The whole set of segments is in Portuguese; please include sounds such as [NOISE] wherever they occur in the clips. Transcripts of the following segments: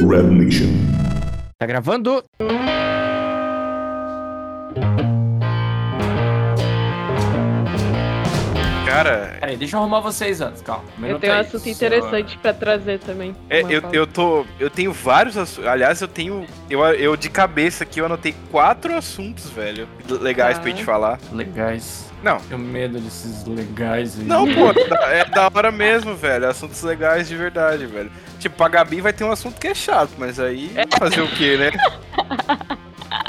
Red Nation. Tá gravando? Cara, Peraí, deixa eu arrumar vocês antes, calma. Um Eu tenho um aí. assunto Só- interessante pra trazer também. é, eu, pauta. eu tô. Eu tenho vários assuntos. Aliás, eu tenho. Eu, eu de cabeça aqui, eu anotei quatro assuntos, velho. Legais Tá. pra gente falar. Legais. Não. Tenho medo desses legais aí. Não, pô, [LAUGHS] é da hora mesmo, velho. Assuntos legais de verdade, velho. Tipo, a Gabi vai ter um assunto que é chato, mas aí fazer o quê, né? [LAUGHS]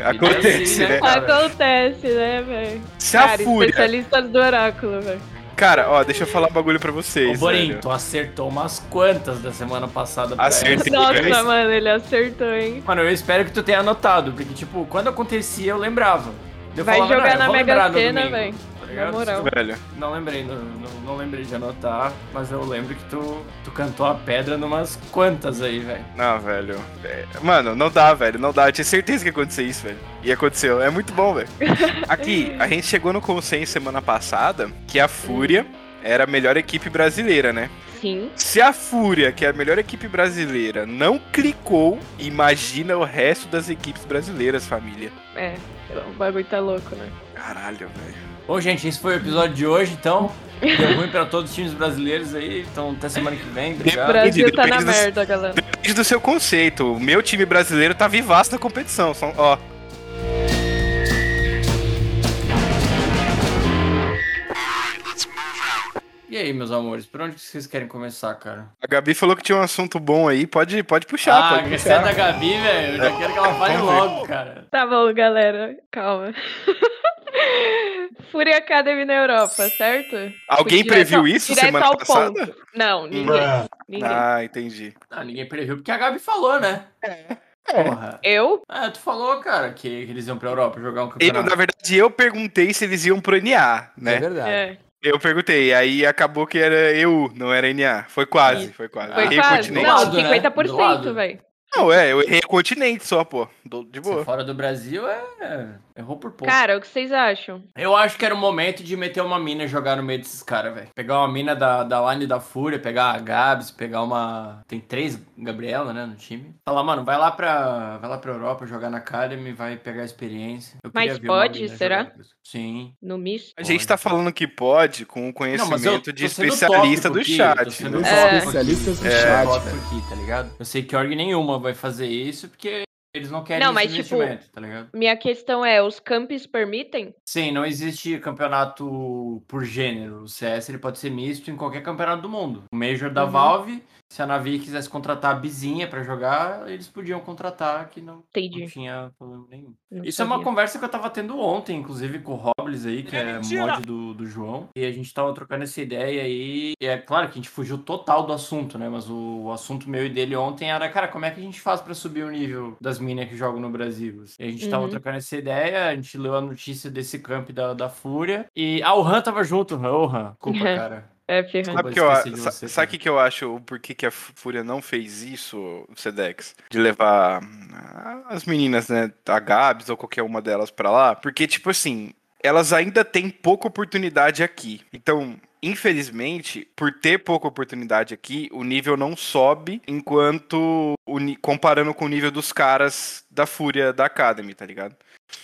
Acontece, né, né? Acontece, né, velho? Se a Cara, Fúria. especialistas do oráculo, velho. Cara, ó, deixa eu falar um bagulho pra Ô, vocês. Borim, velho. tu acertou umas quantas da semana passada. pra Acertei. Nossa, mas- mano, ele acertou, hein? Mano, eu espero que tu tenha anotado, porque, tipo, quando acontecia, eu lembrava. Eu Vai falava, jogar "Não, eu na Mega Sena, domingo", velho. Tá Na ligado? moral. Velho. Não lembrei, não, não, não lembrei de anotar, mas eu lembro que tu, tu cantou a pedra numas quantas aí, velho. Não, velho. É, Mano, não dá, velho. Não dá. Eu tinha certeza que ia acontecer isso, velho. E aconteceu. É muito bom, velho. [LAUGHS] Aqui, a gente chegou no consenso semana passada que a Fúria era a melhor equipe brasileira, né? Sim. Se a Fúria, que é a melhor equipe brasileira, não clicou, imagina o resto das equipes brasileiras, família. É, o bagulho tá louco, né? Caralho, velho. Bom, gente, esse foi o episódio de hoje, então. Deu ruim pra todos os times brasileiros aí, então até semana que vem, O obrigado. Brasil tá na depende dos- merda, galera. Depende do seu conceito. O meu time brasileiro tá vivaço na competição. São, ó, E aí, meus amores, por onde vocês querem começar, cara? a Gabi falou que tinha um assunto bom aí. Pode, pode puxar, ah, pode é puxar. da Gabi, velho. Eu já quero que ela fale logo, cara. Tá bom, galera. Calma. [LAUGHS] Fury Academy na Europa, certo? Alguém Direto previu isso direto semana passada? ponto. Não, ninguém. ninguém. Ah, entendi. Ah, ninguém previu, porque a Gabi falou, né? É. Porra. Eu? Ah, tu falou, cara, que, eles iam pra Europa jogar um Eu, campeonato. na verdade, eu perguntei se eles iam pro NA, né? É verdade. É. Eu perguntei, aí acabou que era EU, não era NA. Foi quase, Isso. foi quase. Foi Errei quase. continente. Não, lado, né? 50%, Do lado. velho. Não, é, eu errei o continente só, pô. De Se boa. fora do Brasil, é... Errou por pouco. Cara, o que vocês acham? Eu acho que era o momento de meter uma mina e jogar no meio desses caras, velho. Pegar uma mina da, da line da Fúria, pegar a Gabs, pegar uma. Tem três Gabriela, né, no time. Falar, mano, vai lá pra. Vai lá pra Europa jogar na Academy, vai pegar a experiência. Eu Mas pode, será? Sim. No misto? A gente tá falando que pode com o conhecimento mas eu de especialista do aqui, chat. né? É. Especialistas É. chat, Tópico velho. aqui, tá ligado? Eu sei que org nenhuma vai fazer isso porque eles não querem Não, esse mas, tipo, tá ligado? Minha questão é, os campos permitem? Sim, não existe campeonato por gênero. O CS ele pode ser misto em qualquer campeonato do mundo. O Major da Uhum. Valve, se a Navi quisesse contratar a Bizinha pra jogar, eles podiam contratar, que não, não tinha problema nenhum. Não Isso é uma sabia. conversa que eu tava tendo ontem, inclusive com o Robles aí, que é mod do, do João. E a gente tava trocando essa ideia aí. E é claro que a gente fugiu total do assunto, né? Mas o, o assunto meu e dele ontem era, cara, como é que a gente faz pra subir o nível das minas que jogam no Brasil? E a gente tava Uhum. trocando essa ideia, a gente leu a notícia desse camp da, da Fúria. E. Ah, o Han tava junto, Han. Ô, Han. Culpa, [LAUGHS] cara. É, ferrando. Sabe que eu, você, sabe o que, que eu acho, o porquê que a Fúria não fez isso, Sedex? De levar ah, as meninas, né, a Gabs ou qualquer uma delas pra lá? Porque, tipo assim, elas ainda têm pouca oportunidade aqui. Então, infelizmente, por ter pouca oportunidade aqui, o nível não sobe enquanto comparando com o nível dos caras da Fúria da Academy, tá ligado?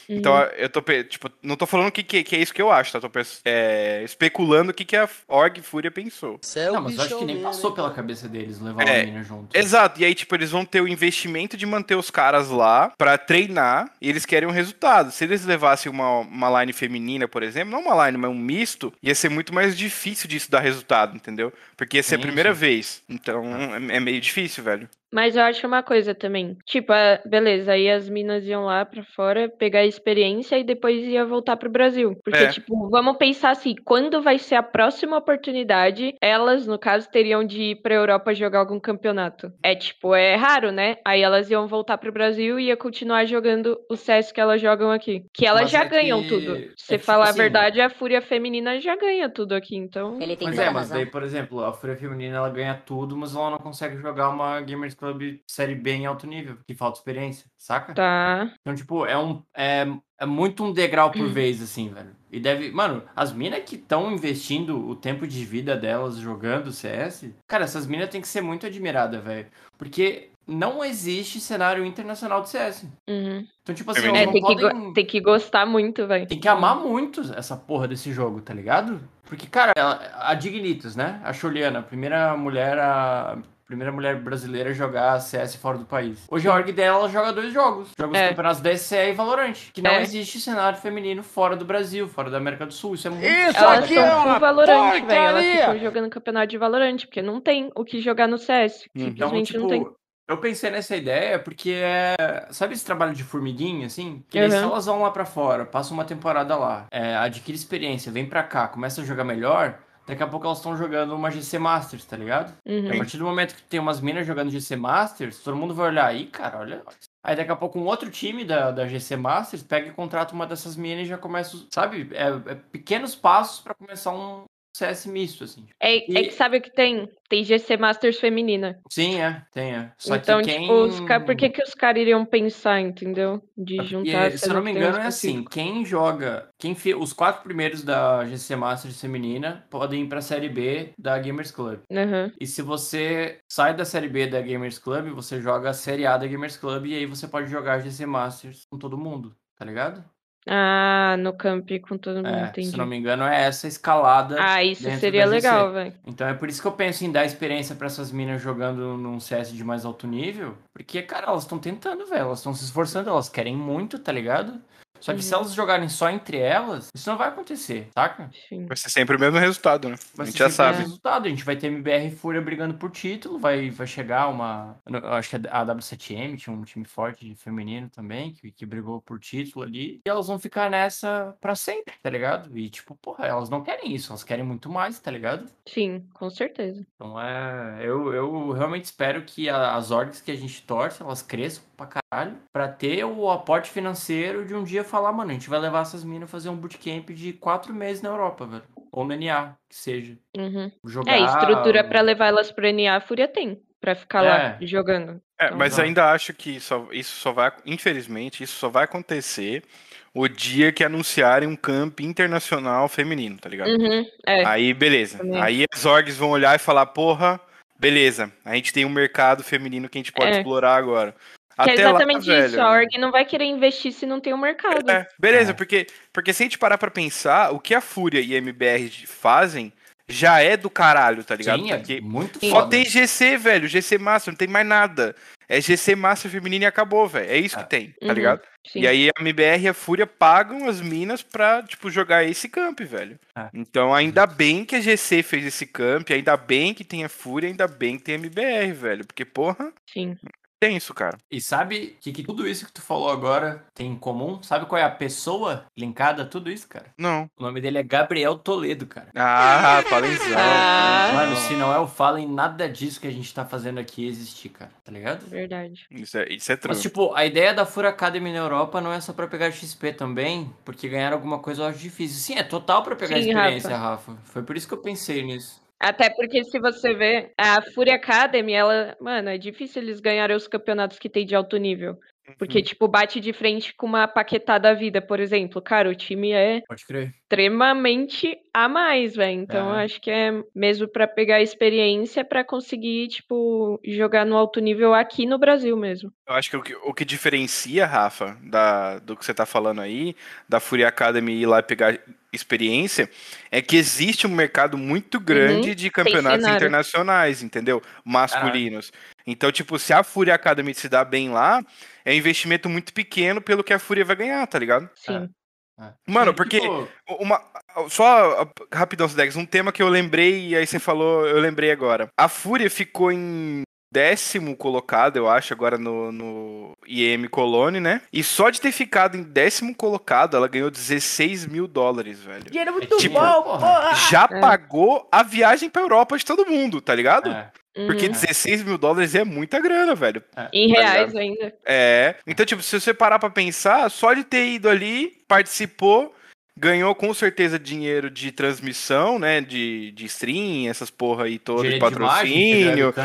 Então, Uhum. eu tô, tipo, não tô falando que, que, que é isso que eu acho, tá? Tô é, especulando o que, que a Org Fúria pensou. Não, mas eu acho que nem passou pela cabeça deles levar É, a mina junto. Exato, e aí, tipo, eles vão ter o investimento de manter os caras lá pra treinar e eles querem um resultado. Se eles levassem uma, uma line feminina, por exemplo, não uma line, mas um misto, ia ser muito mais difícil disso dar resultado, entendeu? Porque ia ser a Sim, primeira vez. Então, é, é meio difícil, velho. Mas eu acho uma coisa também. Tipo, a- beleza, aí as minas iam lá pra fora pegar a experiência e depois ia voltar pro Brasil. Porque, É. tipo, vamos pensar assim, quando vai ser a próxima oportunidade, elas, no caso, teriam de ir pra Europa jogar algum campeonato. É tipo, é raro, né? Aí elas iam voltar pro Brasil e ia continuar jogando o CS que elas jogam aqui. Que elas Mas já é ganham que- tudo. é Se que, você tipo falar assim, a verdade, a Fúria Feminina já ganha tudo aqui, então. Ele tem Mas é, mas razão. daí, por exemplo, a Fúria Feminina ela ganha tudo, mas ela não consegue jogar uma Gamers Club Série B em alto nível, que falta experiência, saca? Tá. Então, tipo, é um. É, é muito um degrau Hum. por vez, assim, velho. E deve. Mano, as minas que estão investindo o tempo de vida delas jogando CS, cara, essas minas têm que ser muito admiradas, velho. Porque não existe cenário internacional de CS. Uhum. Então, tipo assim, Feminino. elas É, não tem que, podem... go- tem que gostar muito, velho. Tem que amar muito essa porra desse jogo, tá ligado? Porque, cara, ela- a Dignitas, né? A Juliana, a primeira mulher a primeira mulher brasileira a jogar CS fora do país. Hoje a org dela ela joga dois jogos. Joga os É. campeonatos da SCE e Valorant. Que não É. existe cenário feminino fora do Brasil, fora da América do Sul. Isso é muito Isso. Elas aqui é uma Valorant, velho. Elas ficam jogando campeonato de Valorant, porque não tem o que jogar no CS. Uhum. Então, Simplesmente não tem. tipo, eu pensei nessa ideia porque é. Sabe esse trabalho de formiguinha, assim? Que Uhum. se elas vão lá pra fora, passam uma temporada lá, é, adquire experiência, vem pra cá, começa a jogar melhor, daqui a pouco elas estão jogando uma GC Masters, tá ligado? Uhum. A partir do momento que tem umas minas jogando GC Masters, todo mundo vai olhar aí, cara, olha. Aí daqui a pouco um outro time da, da GC Masters pega e contrata uma dessas minas e já começa, sabe? É, é pequenos passos pra começar um CS misto, assim. É, E- é que sabe o que tem? Tem GC Masters feminina. Sim, é, tem, é. Só então, que quem... tipo, os ca... por que, que os caras iriam pensar, entendeu? De Porque, juntar. se eu não me engano, é assim: quem joga. Quem fi- Os quatro primeiros da GC Masters feminina podem ir pra série B da Gamers Club. Aham. E se você sai da série B da Gamers Club, você joga a série A da Gamers Club e aí você pode jogar GC Masters com todo mundo, tá ligado? Ah, no camp com todo mundo, É, entendi. se não me engano, é essa escalada. Ah, isso seria legal, velho. Então é por isso que eu penso em dar experiência pra essas minas jogando num CS de mais alto nível. Porque, cara, elas estão tentando, velho. Elas estão se esforçando, elas querem muito, tá ligado? Só que se Uhum. elas jogarem só entre elas, isso não vai acontecer, saca? Sim. Vai ser sempre o mesmo resultado, né? Vai a gente ser já sabe. o resultado. A gente vai ter MBR e Fúria brigando por título, vai, vai chegar uma. eu acho que a W7M tinha um time forte de feminino também, que, que brigou por título ali. E elas vão ficar nessa pra sempre, tá ligado? E tipo, porra, elas não querem isso, elas querem muito mais, tá ligado? Sim, com certeza. Então é. Eu, eu realmente espero que a- as orgs que a gente torce, elas cresçam pra caralho. Pra ter o aporte financeiro de um dia falar, mano, a gente vai levar essas minas a fazer um bootcamp de quatro meses na Europa, velho. Ou no NA, que seja. Uhum. Jogar. É, estrutura pra levar elas pro NA, a Fúria tem. Pra ficar lá É. jogando. É, Então, mas ainda acho que só- isso só vai, infelizmente, isso só vai acontecer o dia que anunciarem um camp internacional feminino, tá ligado? Uhum, é. Aí, beleza. Também. Aí as orgs vão olhar e falar, porra, beleza, a gente tem um mercado feminino que a gente pode É. explorar agora. Que é Até lá, exatamente velho, isso. A org não vai querer investir se não tem um mercado. É, beleza, É. Porque, porque se a gente parar pra pensar, o que a Fúria e a MBR fazem já é do caralho, tá ligado? Sim, é Porque muito só foda. tem GC, velho, GC Master, não tem mais nada. É GC Master feminino e acabou, velho. É isso É. que tem, tá Uhum, ligado? Sim. E aí a MBR e a Fúria pagam as minas pra, tipo, jogar esse camp, velho. É. Então ainda bem que a GC fez esse camp, ainda bem que tem a Fúria, ainda bem que tem a MBR, velho. Porque, porra, Sim. Tem isso, cara. E sabe que, que tudo isso que tu falou agora tem em comum? Sabe qual é a pessoa linkada a tudo isso, cara? Não. O nome dele é Gabriel Toledo, cara. Ah, falenzão. Ah. Mano, se não é o Fallen, nada disso que a gente tá fazendo aqui existir, cara. Tá ligado? Verdade. Isso é, isso é true. Mas, tipo, a ideia da Fura Academy na Europa não é só pra pegar XP também, porque ganhar alguma coisa eu acho difícil. Sim, é total pra pegar Sim, experiência, Rafa. Foi por isso que eu pensei nisso. Até porque se você vê, a Fúria Academy, ela, mano, é difícil eles ganharem os campeonatos que tem de alto nível. Porque, tipo, bate de frente com uma paquetada vida, por exemplo. Cara, o time é Pode crer. extremamente a mais, velho. Então, É. acho que é mesmo pra pegar experiência pra conseguir, tipo, jogar no alto nível aqui no Brasil mesmo. Eu acho que o, que o que diferencia, Rafa, da, do que você tá falando aí, da Fury Academy ir lá e pegar experiência, é que existe um mercado muito grande de campeonatos internacionais, entendeu? Masculinos. Então, tipo, se a Fury Academy se dá bem lá, é um investimento muito pequeno pelo que a Fúria vai ganhar, tá ligado? Sim. É. Mano, porque tipo, uma, só rapidão, Dex, um tema que eu lembrei e aí você falou, eu lembrei agora. A Fúria ficou em décimo colocado, eu acho, agora no, no IEM Colone, né? E só de ter ficado em décimo colocado, ela ganhou 16 mil dólares, velho. Dinheiro muito Tipo, bom, porra. Já É. pagou a viagem pra Europa de todo mundo, tá ligado? é. Porque Uhum. 16 mil dólares é muita grana, velho. Em tá reais ainda. É. Então, tipo, se você parar pra pensar, só de ter ido ali, participou, ganhou com certeza dinheiro de transmissão, né? De, de stream, essas porra aí toda, de imagem, patrocínio. de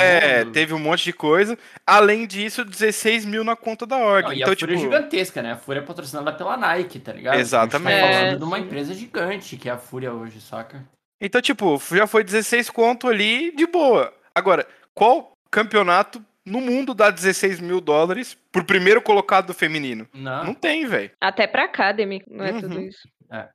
É, teve um monte de coisa. Além disso, 16 mil na conta da. Não, e então, a Fúria tipo. é gigantesca, né? A Fúria é patrocinada pela Nike, tá ligado? Exatamente. A gente tá falando É, de uma sim. empresa gigante que é a Fúria hoje, saca? Então, tipo, já foi 16 conto ali de boa. Agora, qual campeonato no mundo dá 16 mil dólares pro primeiro colocado do feminino? Não. Não tem, velho. Até pra Academy, não é tudo Uhum. isso.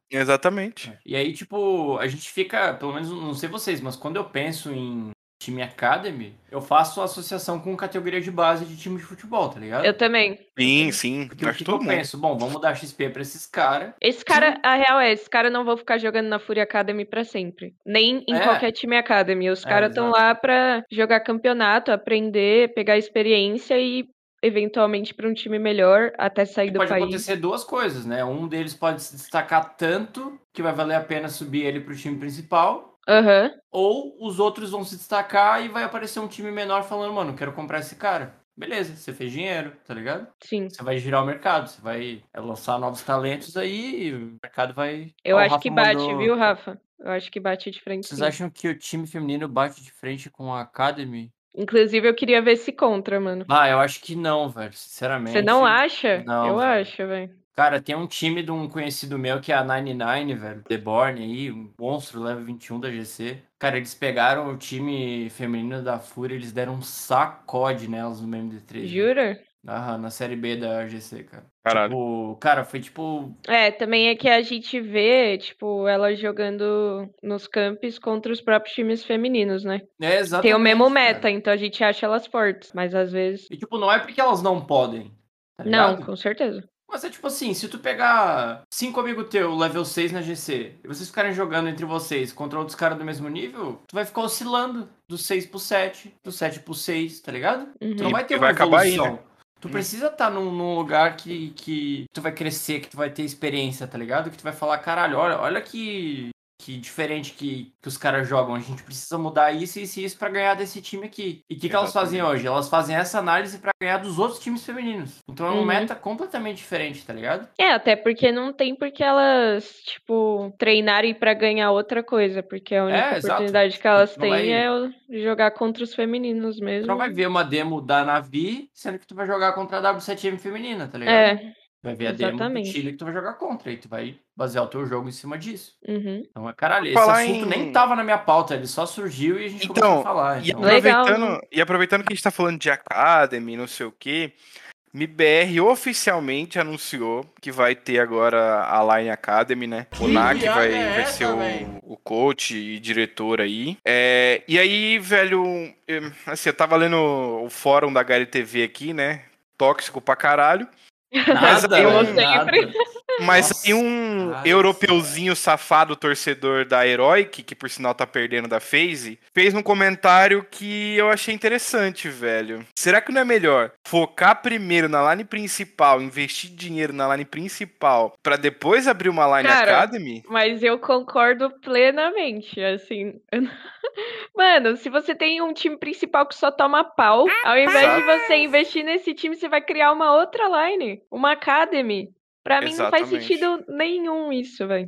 Exatamente. E aí, tipo, a gente fica, pelo menos não sei vocês, mas quando eu penso em time academy, eu faço associação com categoria de base de time de futebol, tá ligado? Eu também. Sim, sim. Porque o Acho que, eu mundo. penso? Bom, vamos dar XP pra esses caras. Esse cara, a real é, esse cara não vão ficar jogando na Fury Academy pra sempre. Nem em É. qualquer time Academy. Os É, caras estão lá pra jogar campeonato, aprender, pegar experiência e eventualmente pra um time melhor até sair E do pode país. acontecer duas coisas, né? Um deles pode se destacar tanto que vai valer a pena subir ele pro time principal. Aham. Ou os outros vão se destacar e vai aparecer um time menor falando, mano, quero comprar esse cara. Beleza, você fez dinheiro, tá ligado? Sim. Você vai girar o mercado, você vai lançar novos talentos aí e o mercado vai. Eu Ó, o acho Rafa que bate, mandou- viu, Rafa? Eu acho que bate de frente. Vocês sim. acham que o time feminino bate de frente com a Academy? Inclusive, eu queria ver esse contra, mano. Ah, eu acho que não, velho. Sinceramente. Você não acha? Não, eu velho. acho, velho. Cara, tem um time de um conhecido meu que é a 99, velho. The Born aí, um monstro, level 21 da GC. Cara, eles pegaram o time feminino da Fúria, eles deram um sacode nelas no MD3. Jura? Aham, na série B da GC, cara. Caralho. Tipo, cara, foi tipo. É, também é que a gente vê, tipo, elas jogando nos campos contra os próprios times femininos, né? É exatamente. Tem o mesmo cara. meta, então a gente acha elas fortes, mas às vezes. E tipo, não é porque elas não podem. tá Não, com certeza. Mas é tipo assim, se tu pegar cinco amigos teu, level 6 na GC, e vocês ficarem jogando entre vocês contra outros caras do mesmo nível, tu vai ficar oscilando do 6 pro 7, do 7 pro 6, tá ligado? Tu não Uhum. vai ter e uma vai acabar aí, evolução. né? Tu precisa estar num, num lugar que, que tu vai crescer, que tu vai ter experiência, tá ligado? Que tu vai falar, caralho, olha, olha que, que diferente que, que os caras jogam. A gente precisa mudar isso, isso e isso pra ganhar desse time aqui. E o que, que elas fazem hoje? Elas fazem essa análise pra ganhar dos outros times femininos. Então é um Uhum. meta completamente diferente, tá ligado? É, até porque não tem porque elas, tipo, treinarem pra ganhar outra coisa, porque a única É, exato. oportunidade que elas Não têm vai- é jogar contra os femininos Tu mesmo. não vai ver uma demo da Navi, sendo que tu vai jogar contra a W7M feminina, tá ligado? É, Vai ver a demo do exatamente. Chile que tu vai jogar contra, e tu vai basear o teu jogo em cima disso. uhum. Então, é caralho, esse Falar assunto em- nem tava na minha pauta, ele só surgiu e a gente Então, começou a falar. E Então, Legal, aproveitando, né? e aproveitando que a gente tá falando de Academy, não sei o quê, MBR oficialmente anunciou que vai ter agora a Line Academy, né? O Que NAC vai, é vai essa, ser o, o coach e diretor aí. É, e aí, velho, eu, assim, eu tava lendo o fórum da HLTV aqui, né? Tóxico pra caralho. [LAUGHS] Nada, aí eu um- velho, nada. Mas Nossa, aí um cara. europeuzinho safado torcedor da Heroic, que por sinal tá perdendo da FaZe, fez um comentário que eu achei interessante, velho. Será que não é melhor focar primeiro na line principal, investir dinheiro na line principal, pra depois abrir uma line Cara, academy? Mas eu concordo plenamente, assim. [LAUGHS] Mano, se você tem um time principal que só toma pau, ao invés de você investir nesse time, você vai criar uma outra line, uma academy. Pra mim não faz Exatamente. sentido nenhum isso, velho.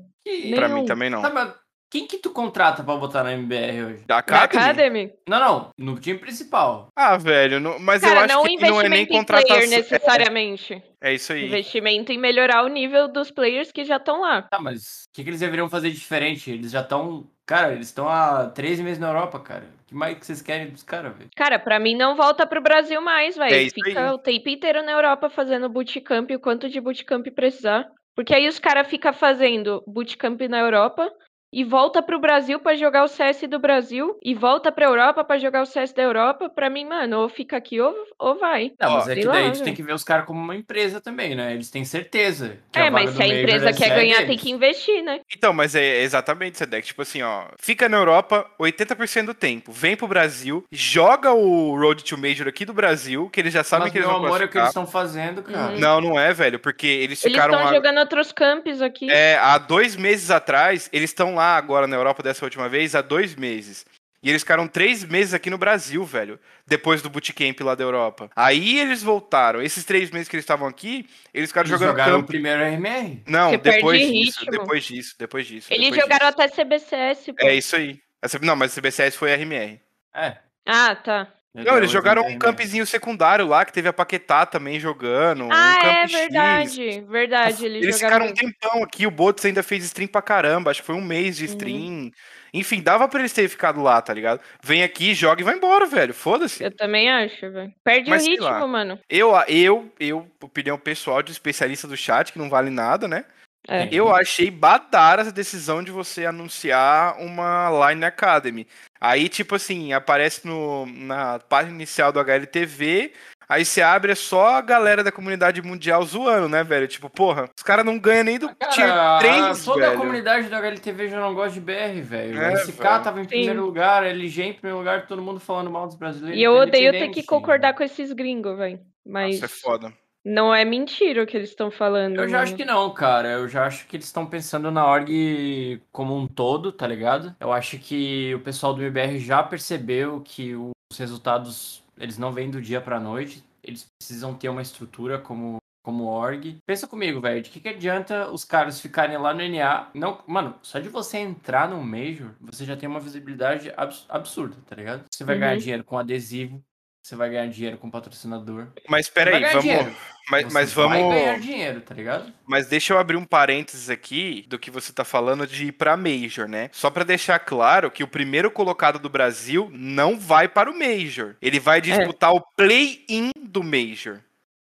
Pra mim também não. Tá, mas quem que tu contrata pra botar na MBR hoje? Da academy? academy? Não, não, no time principal. Ah, velho, não- mas eu Cara, acho não que não é nem contratação. player necessariamente. É, é isso aí. Investimento em melhorar o nível dos players que já estão lá. Tá, mas o que, que eles deveriam fazer de diferente? Eles já estão. Cara, eles estão há três meses na Europa, cara. O que mais que vocês querem dos caras, velho? Cara, pra mim não volta pro Brasil mais, velho. É Fica aí. o tempo inteiro na Europa fazendo bootcamp, o quanto de bootcamp precisar. Porque aí os caras ficam fazendo bootcamp na Europa e volta pro Brasil pra jogar o CS do Brasil e volta pra Europa pra jogar o CS da Europa. Pra mim, mano, ou fica aqui ou, ou vai. Não, mas é que lá, daí tu velho. tem que ver os caras como uma empresa também, né? Eles têm certeza. que É, a mas se a empresa é quer ganhar, tem deles. que investir, né? Então, mas é exatamente, Sedec. Tipo assim, ó. Fica na Europa 80% do tempo. Vem pro Brasil, joga o Road to Major aqui do Brasil, que eles já sabem Mas, que eles meu vão amor, é o que eles estão fazendo, cara. Uhum. Não, não é, velho, porque eles Eles ficaram. estão a- jogando outros campos aqui. É, há dois meses atrás, eles estão lá agora na Europa dessa última vez, há dois meses. E eles ficaram três meses aqui no Brasil, velho. Depois do bootcamp lá da Europa. Aí eles voltaram. Esses três meses que eles estavam aqui, eles ficaram Eles jogando jogaram o campo. primeiro RMR. Não, Você depois perde disso, ritmo. depois disso, depois disso. Eles depois jogaram disso. até CBCS, pô. É isso aí. Essa- Não, mas o CBCS foi RMR. É. Ah, tá. Não, eles jogaram um campzinho secundário lá, que teve a Paquetá também jogando. um Ah, campo é X. verdade. Verdade. Eles, Eles jogaram. ficaram um tempão aqui, o Botos ainda fez stream pra caramba, acho que foi um mês de Uhum. stream. Enfim, dava pra eles terem ficado lá, tá ligado? Vem aqui, joga e vai embora, velho. Foda-se. Eu também acho, velho. Perde Mas o ritmo, lá. mano. Eu, eu, eu, opinião pessoal de especialista do chat, que não vale nada, né? É. Eu achei badara essa decisão de você anunciar uma Line Academy. Aí, tipo assim, aparece no, na página inicial do HLTV, aí você abre, é só a galera da comunidade mundial zoando, né, velho? Tipo, porra, os caras não ganham nem do Tier Cara, 3, toda a velho. comunidade do HLTV já não gosta de BR, velho. É, o SK velho. tava em Sim. primeiro lugar, LG em primeiro lugar, todo mundo falando mal dos brasileiros. E eu odeio ter que concordar com esses gringos, velho. Mas Isso é foda. Não é mentira o que eles estão falando. Eu já acho que não, cara. Eu já acho que eles estão pensando na org como um todo, tá ligado? Eu acho que o pessoal do MBR já percebeu que os resultados, eles não vêm do dia pra noite. Eles precisam ter uma estrutura como, como org. Pensa comigo, velho. De que, que adianta os caras ficarem lá no NA? Não, mano, só de você entrar no Major, você já tem uma visibilidade abs- absurda, tá ligado? Você vai Uhum. ganhar dinheiro com adesivo. Você vai ganhar dinheiro com patrocinador. Mas peraí, vamos. dinheiro. Mas, Você mas vai ganhar vamos. dinheiro, tá ligado? Mas deixa eu abrir um parênteses aqui do que você tá falando de ir pra Major, né? Só pra deixar claro que o primeiro colocado do Brasil não vai para o Major. Ele vai disputar o play-in do Major.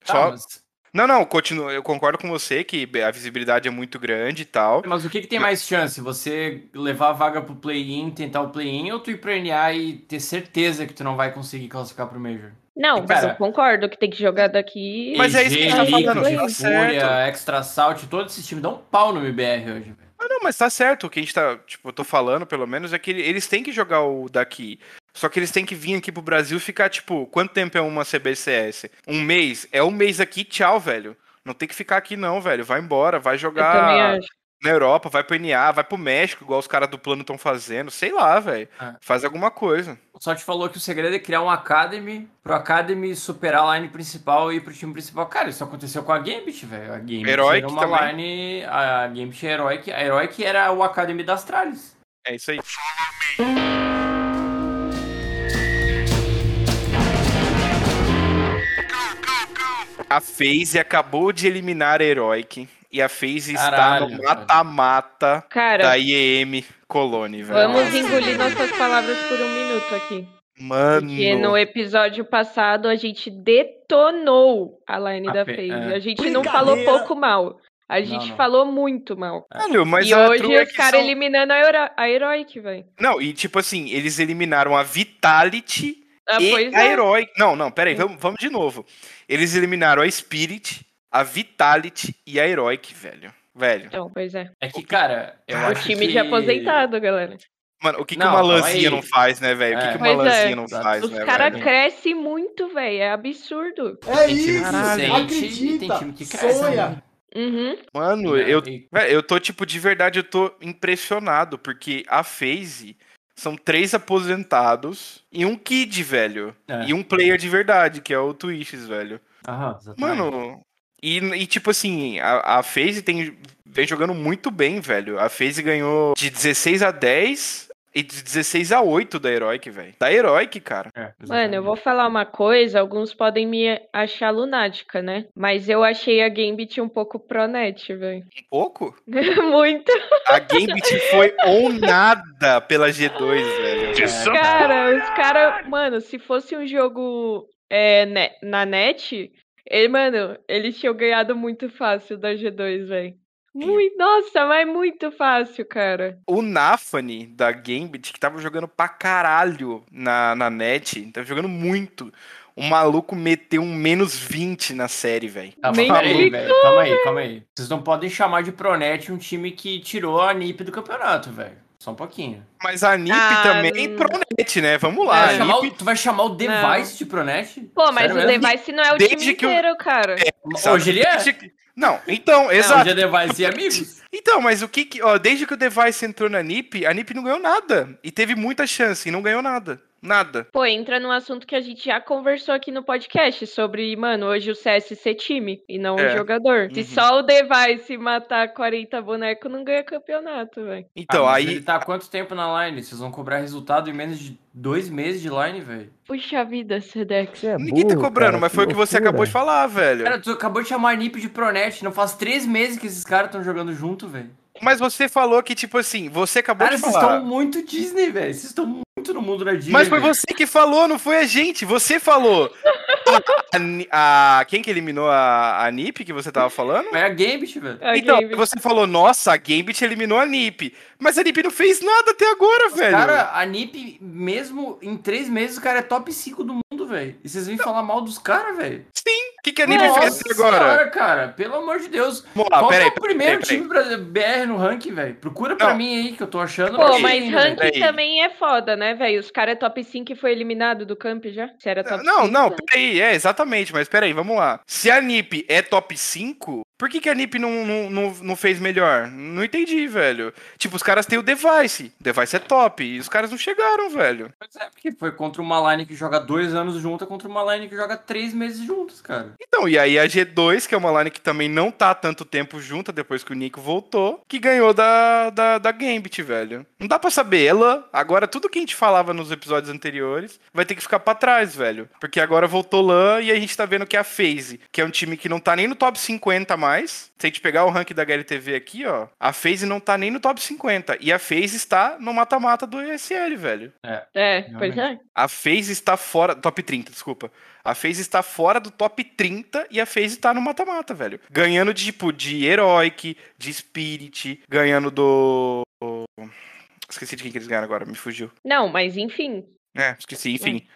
Tá, Só... mas- Não, não, continuo, eu concordo com você que a visibilidade é muito grande e tal. Mas o que, que tem mais chance? Você levar a vaga pro play-in, tentar o play-in, ou tu ir pro NA e ter certeza que tu não vai conseguir classificar pro Major? Não, mas eu concordo que tem que jogar daqui. Mas é isso que a gente tá falando, tá Fúria, Extra Salt, todos esses times dão um pau no MBR hoje, velho. Ah, não, mas tá certo. O que a gente tá, tipo, eu tô falando, pelo menos, é que eles têm que jogar o daqui. Só que eles têm que vir aqui pro Brasil ficar, tipo, quanto tempo é uma CBCS? Um mês? É um mês aqui, tchau, velho. Não tem que ficar aqui, não, velho. Vai embora, vai jogar na Europa, vai pro NA, vai pro México, igual os caras do plano estão fazendo. Sei lá, velho. É. Faz alguma coisa. O Salt falou que o segredo é criar um Academy, pro Academy superar a line principal e ir pro time principal. Cara, isso aconteceu com a Gambit, velho. A Gambit Heroic era uma também. line. A Gambit é Heroic. A Heroic era o Academy das Astralis. É isso aí. A FaZe acabou de eliminar a Heroic. E a FaZe está no mata-mata Cara, da IEM Colony, velho. vamos engolir nossas palavras por um minuto aqui. Mano. Porque no episódio passado a gente detonou a line A da FaZe. é. A gente não falou pouco mal. A gente não. falou muito mal. Velho, mas e a hoje é os caras são- eliminando a, Hero a Heroic, velho. Não, e tipo assim, eles eliminaram a Vitality Ah, e a é. Heroic. Não, não, peraí, vamos, vamos de novo. Eles eliminaram a Spirit, a Vitality e a Heroic, velho. Velho. Então, pois é. É que, cara, eu O acho time que... de aposentado, galera. Mano, o que, que Não, uma calma lãzinha aí. não faz, né, velho? O que, É. que uma Pois é. lãzinha não faz, Os né, caras velho? crescem muito, velho. É absurdo. É Tem isso, que Caralho. acredita, tem time que cresce. sonha. né? Uhum. Mano, eu, eu tô, tipo, de verdade, eu tô impressionado, porque a FaZe são três aposentados e um kid, velho. É. E um player de verdade, que é o Twitches, velho. Aham, exatamente. Mano, e, e tipo assim, a, a FaZe tem, vem jogando muito bem, velho. A FaZe ganhou de 16 a 10 e de 16 a 8 da Heroic, velho. Da Heroic, cara. É, Mano, eu vou falar uma coisa, alguns podem me achar lunática, né? Mas eu achei a Gambit um pouco pronet, velho. Um pouco. [LAUGHS] Muito. A Gambit foi onada pela G2, velho. Cara, os caras. Mano, se fosse um jogo é, na net, ele, mano, eles tinham ganhado muito fácil da G2, velho. Muito, nossa, mas muito fácil, cara. O Nafani da Gambit, que tava jogando pra caralho na, na net, tava jogando muito. O maluco meteu um menos 20 na série, velho. Tá, Nem peraí, clicou, velho. Calma aí, calma aí. Vocês não podem chamar de Pronet um time que tirou a NIP do campeonato, velho. Só um pouquinho. Mas a NiP Ah, também não- pronet, né? Vamos lá. vai NiP o- tu vai chamar o Device de Pronet? Pô, mas Sério o mesmo? Device não é o Desde time que o- inteiro, cara. Sabe? Hoje ele é? Desde Não, então, Não, exato. é Device e amigos. Então, mas o que que. Ó, desde que o Device entrou na NiP, a NiP não ganhou nada. E teve muita chance e não ganhou nada. Nada. Pô, entra num assunto que a gente já conversou aqui no podcast sobre, mano, hoje o CS ser time e não É. o jogador. Se Uhum. só o Device matar 40 bonecos, não ganha campeonato, velho. Então, Ah, aí. Ele tá há quanto tempo na line? Vocês vão cobrar resultado em menos de dois meses de line, velho? Puxa vida, Sedex. É Ninguém tá burro, cobrando, cara, mas foi o que você acabou de falar, velho. Cara, tu acabou de chamar a NiP de Pronet. Não faz três meses que esses caras estão jogando junto, velho. Mas você falou que, tipo assim, você acabou Cara, de vocês falar. estão muito Disney, velho. Vocês estão muito no mundo da Disney. Mas foi você que falou, não foi a gente. Você falou. [LAUGHS] A, a- quem que eliminou a, a NiP que você tava falando? É a Gambit, velho. A então, Game- você falou, nossa, a Gambit eliminou a NiP. Mas a NiP não fez nada até agora, velho. Cara, a NiP, mesmo em três meses, o cara é top 5 do mundo, velho. E vocês vêm falar mal dos caras, velho. O que, que a NiP fez até agora? senhora, cara. Pelo amor de Deus. Vamos lá, Qual peraí, é o primeiro peraí, time brasi- BR no ranking, velho? Procura pra Não. mim aí, que eu tô achando. Pô, mas ranking Peraí. também é foda, né, velho? Os caras é top 5 e foi eliminado do camp já? Se era top Não, 5, não, né? peraí, é, exatamente, mas peraí, vamos lá. Se a NiP é top 5, por que, que a NiP não, não, não, não fez melhor? Não entendi, velho. Tipo, os caras têm o Device. O Device é top. E os caras não chegaram, velho. Pois é, porque foi contra uma line que joga dois anos junta contra uma line que joga três meses juntos, cara. Então, e aí a G2, que é uma line que também não tá há tanto tempo junta depois que o Nico voltou, que ganhou da, da, da Gambit, velho. Não dá pra saber. Ela, agora tudo que a gente falava nos episódios anteriores vai ter que ficar pra trás, velho. Porque agora voltou LAN e a gente tá vendo que a FaZe, que é um time que não tá nem no top 50 mais. Se a gente pegar o rank da HLTV aqui, ó, a FaZe não tá nem no top 50. E a FaZe está no mata-mata do ESL, velho. É, pois é. A FaZe está fora. Top 30, desculpa. A FaZe está fora do top 30 e a FaZe tá no mata-mata, velho. Ganhando de, tipo, de Heroic, de Spirit, ganhando do. Esqueci de quem que eles ganharam agora, me fugiu. Não, mas enfim. É, esqueci, enfim.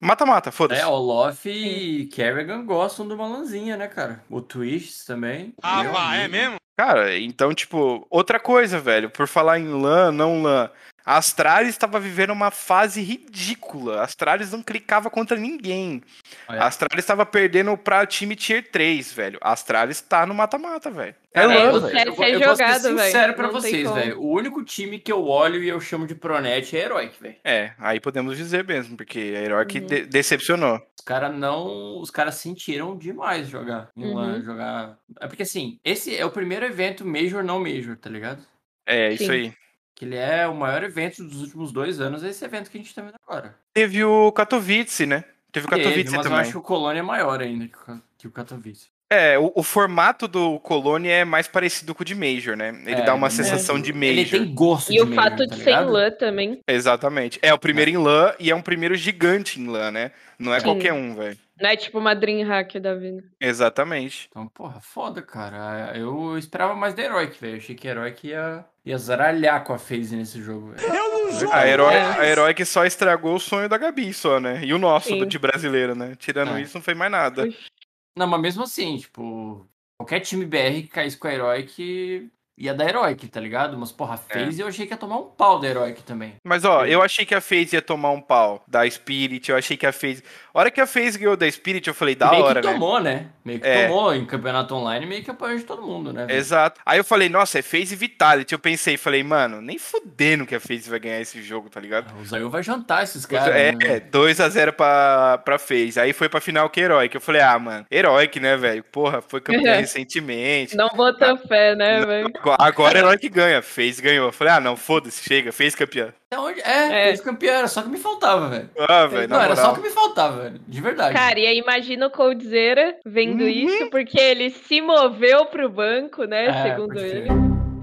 Mata-mata, foda-se. É, o Loft e Kerrigan gostam de uma lãzinha, né, cara? O Twist também. Ah, vá, é mesmo? Cara, então, tipo, outra coisa, velho. Por falar em LAN, não LAN. A Astralis estava vivendo uma fase ridícula. A Astralis não clicava contra ninguém. É. A Astralis estava perdendo pra time tier 3, velho. A Astralis tá no mata-mata, velho. É o velho. Eu, vou- é eu vou jogado, ser velho. sincero pra Não tem vocês, velho. O único time que eu olho e eu chamo de Pronet é Heroic, velho. É, aí podemos dizer mesmo, porque a Heroic Uhum. de- decepcionou. Os caras não. Os caras sentiram demais jogar. em LAN, Uhum. jogar. É porque assim, esse é o primeiro evento Major não Major, tá ligado? É, isso Sim. aí. Que ele é o maior evento dos últimos dois anos, é esse evento que a gente tá vendo agora. Teve o Katowice, né? Teve o Teve, Katowice mas eu também. acho que o Colônia é maior ainda que o Katowice. É, o, o formato do Colônia é mais parecido com o de Major, né? Ele É, dá uma ele sensação de Major. Ele tem gosto E de o Major, fato tá de ser em ligado? LAN também. Exatamente. É o primeiro em LAN e é um primeiro gigante em LAN, né? Não é Sim. qualquer um, velho. Não é tipo uma Dream Hack da vida. Exatamente. Então, porra, foda, cara. Eu esperava mais da Heroic, velho. Achei que a Heroic ia, ia zaralhar com a FaZe nesse jogo, velho. A, Heroi, É. a Heroic só estragou o sonho da Gabi, só, né? E o nosso, Sim. do de brasileiro, né? Tirando É. isso, não foi mais nada. Não, mas mesmo assim, tipo, qualquer time BR que caísse com a Heroic ia da Heroic, tá ligado? Mas, porra, a É. FaZe eu achei que ia tomar um pau da Heroic também. Mas, ó, eu achei que a FaZe ia tomar um pau da Spirit, eu achei que a FaZe... A hora que a FaZe ganhou da Spirit, eu falei, da meio hora, que né? tomou, né? Meio que É. tomou em campeonato online, meio que apoiou de todo mundo, né? Exato. Aí eu falei, nossa, é FaZe Vitality. Eu pensei, falei, mano, nem fudendo que a FaZe vai ganhar esse jogo, tá ligado? O Zayu vai jantar esses caras. é, né, é, velho? 2x0 pra, pra FaZe. Aí foi pra final que Heroic. Eu falei, ah, mano, Heroic, né, velho? Porra, foi campeão [LAUGHS] recentemente. Não botou fé, né, velho? Agora- Agora Heroic ganha. FaZe ganhou. Eu falei, ah, não, foda-se, chega, FaZe campeão. Onde... É, É. fez campeão, era só que me faltava, velho. Ah, velho, Não, era só moral. que me faltava, velho. De verdade. Cara, e aí imagina o Coldzera vendo Uhum. isso, porque ele se moveu pro banco, né? É, segundo ele.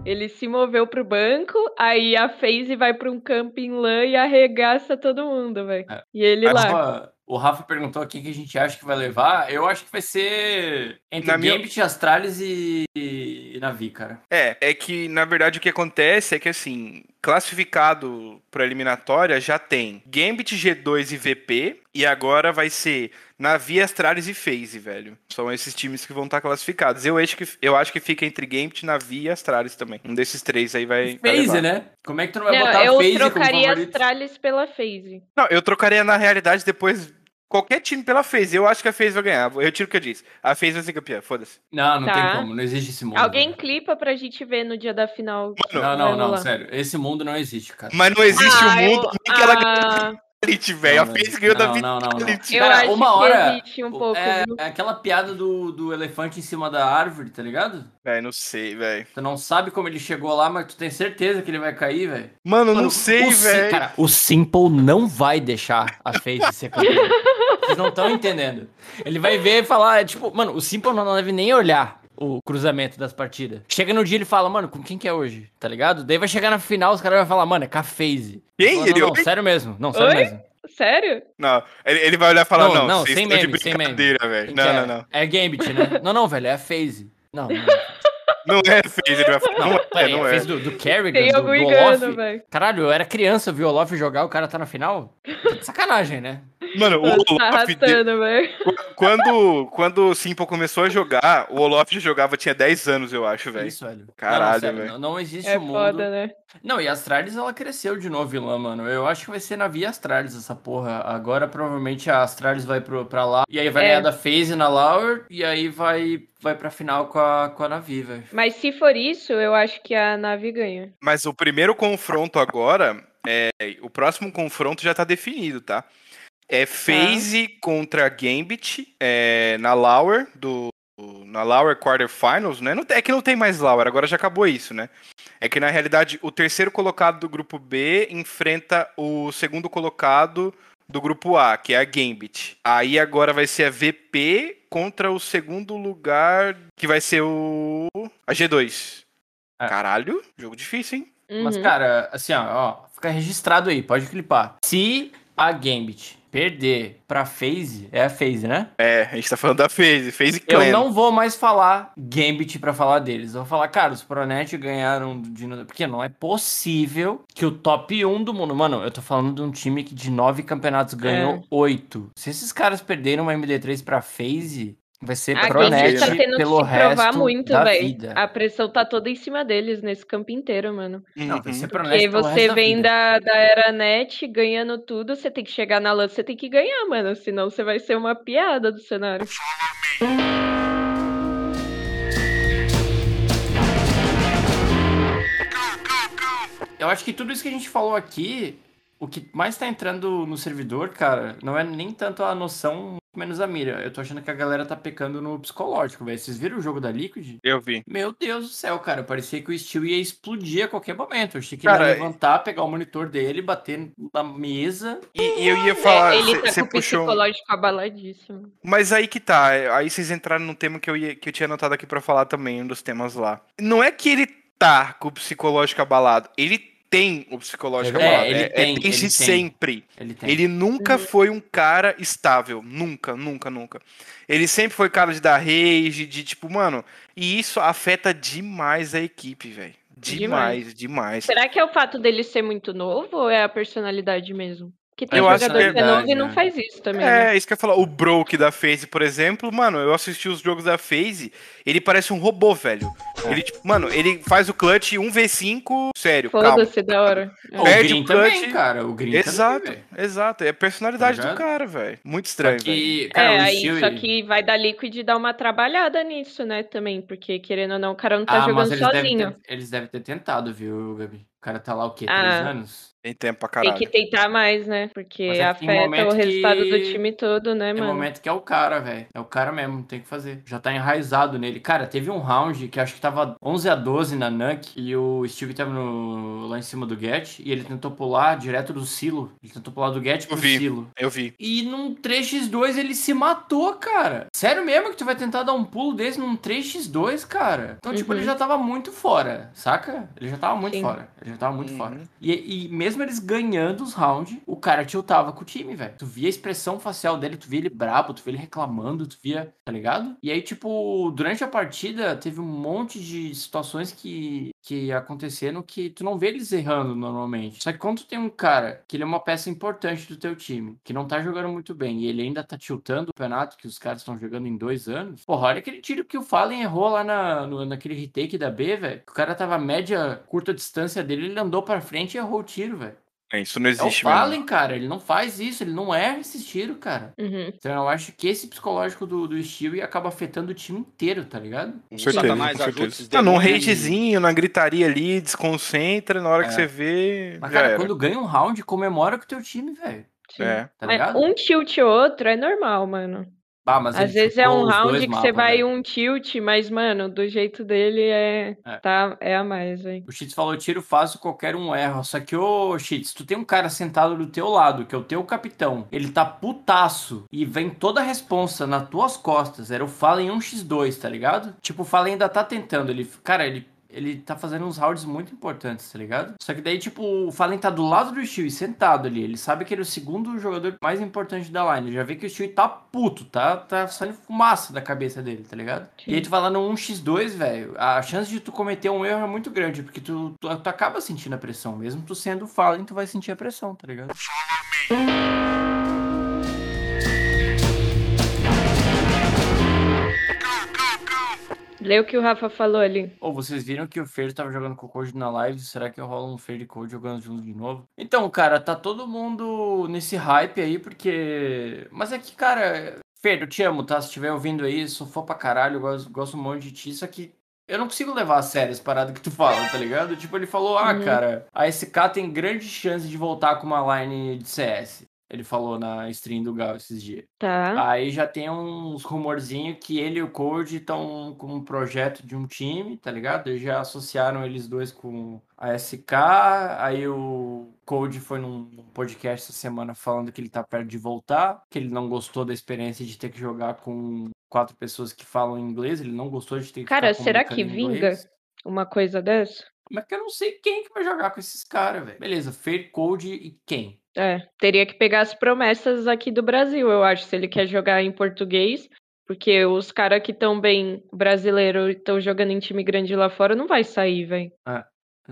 Ele se moveu pro banco, aí a FaZe vai pra um camping LAN e arregaça todo mundo, velho. É. E ele Mas, lá. ó, o Rafa perguntou aqui que a gente acha que vai levar. Eu acho que vai ser entre Na minha- Gambit, Astralis e... e Navi, cara. É, é que na verdade o que acontece é que assim, classificado pra eliminatória já tem Gambit, G2 e VP, e agora vai ser Navi, Astralis e FaZe, velho. São esses times que vão estar classificados. Eu acho que, eu acho que fica entre Gambit, Navi e Astralis também. Um desses três aí vai. FaZe, né? Como é que tu não vai Não, botar eu FaZe como trocaria? Astralis pela FaZe. Não, eu trocaria na realidade depois qualquer time pela FaZe. Eu acho que a FaZe vai ganhar. Eu tiro o que eu disse. A FaZe vai ser campeã, foda-se. Não, não Tá. tem como. Não existe esse mundo. Alguém velho. clipa pra gente ver no dia da final. Mano, Não, não, não, lá. sério. Esse mundo não existe, cara. Mas não existe Ah, um mundo eu- em que ela Vitality, velho. A Não, FaZe ganhou da não, não, não. Eu Cara, acho uma que hora- existe um pouco, É, viu? é aquela piada do, do elefante em cima da árvore, tá ligado? Velho, não sei, velho. Tu não sabe como ele chegou lá, mas tu tem certeza que ele vai cair, velho. Mano, eu não sei, o Sim- velho. Cara, o Simple não vai deixar a FaZe ser campeão. Vocês não estão entendendo. Ele vai ver e falar, é, tipo, mano, o Simple não deve nem olhar o cruzamento das partidas. Chega no dia ele fala, mano, com quem que é hoje? Tá ligado? Daí vai chegar na final, os caras vão falar, mano, é com a FaZe. Quem? Fala, Ele não, não, sério mesmo. Não, sério Oi? mesmo. Sério? Não, ele, ele vai olhar e falar, Não, não, não, vocês sem meme, sem meme. brincadeira, velho. Não, que não, é? não. É Gambit, né? Não, não, velho, é a FaZe. Não, não. [LAUGHS] Não é FaZe, ele vai falar. Não, Não, é, não é. FaZe do, do Kerrigan, Tem do, algum do engano, Olof. velho. Caralho, eu era criança, eu vi o Olof jogar, o cara tá na final? Tá de sacanagem, né? Mano, o Tá Olof, de- arrastando, velho. quando, quando o Simple começou a jogar, o Olof já jogava, tinha 10 anos, eu acho, velho. Isso, velho. Caralho, não, velho. Não, não existe É um mundo. foda, né? Não, e a Astralis ela cresceu de novo vilã, mano. Eu acho que vai ser na Via Astralis essa porra. Agora provavelmente a Astralis vai pro, pra lá. E aí vai É. ganhar da FaZe na Lauer. E aí vai, vai pra final com a, com a Navi, velho. Mas se for isso, eu acho que a nave ganha. Mas o primeiro confronto agora, é, o próximo confronto já tá definido, tá? É FaZe contra Gambit é, na Lauer, do, na Lauer Quarterfinals, né? Não, é que não tem mais Lauer, agora já acabou isso, né? É que na realidade o terceiro colocado do grupo B enfrenta o segundo colocado do grupo A, que é a Gambit. Aí agora vai ser a VP contra o segundo lugar, que vai ser o a G2. É. Caralho, jogo difícil, hein? Mas, Uhum. cara, assim, ó, ó, fica registrado aí, pode clipar. Se a Gambit perder pra FaZe, é a FaZe, né? É, a gente tá falando da FaZe, FaZe Eu Clan. não vou mais falar Gambit pra falar deles. Eu vou falar, cara, os Pronet ganharam de. Porque não é possível que o top 1 do mundo. Mano, eu tô falando de um time que de nove campeonatos ganhou É. oito. Se esses caras perderam uma MD3 pra FaZe, vai ser A Pronet Gambit tá tendo que pelo se provar resto muito, da velho. vida. A pressão tá toda em cima deles nesse campo inteiro, mano. Não, vai Uhum. ser Pronet Porque pelo você resto da vem vida. da, da era net ganhando tudo, você tem que chegar na LAN, você tem que ganhar, mano. Senão você vai ser uma piada do cenário. Eu acho que tudo isso que a gente falou aqui, o que mais tá entrando no servidor, cara, não é nem tanto a noção, menos a mira. Eu tô achando que a galera tá pecando no psicológico, velho. Vocês viram o jogo da Liquid? Eu vi. Meu Deus do céu, cara. Parecia que o Steel ia explodir a qualquer momento. Eu achei que ele Cara, ia levantar, pegar o monitor dele, bater na mesa. E, e eu ia falar, É, ele tá você com o puxou. psicológico abaladíssimo. Mas aí que tá, aí vocês entraram num tema que eu, ia, que eu tinha anotado aqui pra falar também, um dos temas lá. Não é que ele tá com o psicológico abalado, ele tem o psicológico É, abalado. ele é, tem, é desde ele tem. sempre. Ele tem. Ele nunca foi um cara estável. Nunca, nunca, nunca. Ele sempre foi cara de dar rage, de tipo, mano. E isso afeta demais a equipe, velho. Demais, demais. Será que é o fato dele ser muito novo ou é a personalidade mesmo? Que tem Eu acho jogador que é que é novo e verdade, não né? faz isso também. né? É, isso que eu ia falar. O Broke da FaZe, por exemplo, mano, eu assisti os jogos da FaZe, ele parece um robô, velho. Ele, tipo, mano, ele faz o clutch 1v5, sério. Foda-se, da hora. É. o perde Green o clutch. também, cara. O Green Exato, também, exato. É a personalidade Tá do cara, velho. Muito Só estranho, velho. que, cara, é, o aí só que vai dar Liquid dar uma trabalhada nisso, né, também, porque querendo ou não, o cara não tá Ah, mas jogando eles devem, sozinho. ter, eles devem ter tentado, viu, Gabi? O cara tá lá o quê? Ah. Três anos? Tem tempo pra Tem caralho. que tentar mais, né? Porque é tem afeta o resultado que- do time todo, né, É o mano? momento que é o cara, velho. É o cara mesmo, tem que fazer. Já tá enraizado nele. Cara, teve um round que acho que tava 11 a 12 na Nuke e o Steve tava no, lá em cima do Get e ele tentou pular direto do silo. Ele tentou pular do Get pro vi. silo. Eu vi. E num 3x2 ele se matou, cara. Sério mesmo que tu vai tentar dar um pulo desse num 3x2, cara? Então, tipo, Uhum. ele já tava muito fora, saca? Ele já tava muito Sim. fora. Ele já tava muito Uhum. fora. E, e mesmo eles ganhando os rounds, cara tiltava com o time, velho. Tu via a expressão facial dele, tu via ele brabo, tu via ele reclamando, tu via, tá ligado? E aí, tipo, durante a partida, teve um monte de situações que, que aconteceram que tu não vê eles errando normalmente. Só que quando tu tem um cara que ele é uma peça importante do teu time, que não tá jogando muito bem, e ele ainda tá tiltando o campeonato que os caras estão jogando em dois anos, porra, olha aquele tiro que o Fallen errou lá na, no- naquele retake da B, velho. O cara tava média, curta distância dele, ele andou pra frente e errou o tiro, velho. É, isso não É o existe mesmo. Fallen, cara, ele não faz isso, ele não erra esse tiro, cara. Uhum. Então eu acho que esse psicológico do, do Stewie acaba afetando o time inteiro, tá ligado? Com certeza, Satanás com ajuda certeza. esses Ah, num ragezinho, na gritaria ali, desconcentra, na hora que É. você vê. Mas, cara, era. quando ganha um round, comemora com o teu time, velho. É. tá um tilt ou outro é normal, mano. Ah, mas Às vezes é um round que você mapas, vai velho. um tilt, mas, mano, do jeito dele é. É. Tá, é a mais, velho. O Cheats falou, tiro fácil, qualquer um erra. Só que, ô, Cheats, tu tem um cara sentado do teu lado, que é o teu capitão. Ele tá putaço e vem toda a responsa nas tuas costas. Era o Fallen 1x2, tá ligado? Tipo, o Fallen ainda tá tentando. Ele, cara, ele, ele tá fazendo uns rounds muito importantes, tá ligado? Só que daí, tipo, o Fallen tá do lado do Steel, sentado ali. Ele sabe que ele é o segundo jogador mais importante da line. Ele já vê que o Steel tá puto, tá, tá saindo fumaça da cabeça dele, tá ligado? E aí tu vai lá no 1x2, velho, a chance de tu cometer um erro é muito grande, porque tu, tu, tu acaba sentindo a pressão. Mesmo tu sendo o Fallen, tu vai sentir a pressão, tá ligado? Lê o que o Rafa falou ali. Ou vocês viram que o Fer tava jogando com o Code na live, será que rola um Fer e Code jogando junto de novo? Então, cara, tá todo mundo nesse hype aí, porque... Mas é que, cara, Fer, eu te amo, tá? Se estiver ouvindo aí, sou fã pra caralho, eu gosto, gosto um monte de ti, só que eu não consigo levar a sério as paradas que tu fala, tá ligado? Tipo, ele falou, ah, Uhum. cara, a SK tem grande chance de voltar com uma line de CS. Ele falou na stream do Gal esses dias. Tá. Aí já tem uns rumorzinhos que ele e o Code estão com um projeto de um time, tá ligado? Eles já associaram eles dois com a SK. Aí o Code foi num podcast essa semana falando que ele tá perto de voltar, que ele não gostou da experiência de ter que jogar com quatro pessoas que falam inglês, ele não gostou de ter que Cara, será que vinga? Uma coisa dessa? Mas que eu não sei quem que vai jogar com esses caras, velho. Beleza, Fair Code e quem? É, teria que pegar as promessas aqui do Brasil, eu acho, se ele quer jogar em português, porque os caras que estão bem brasileiro e estão jogando em time grande lá fora não vai sair, velho,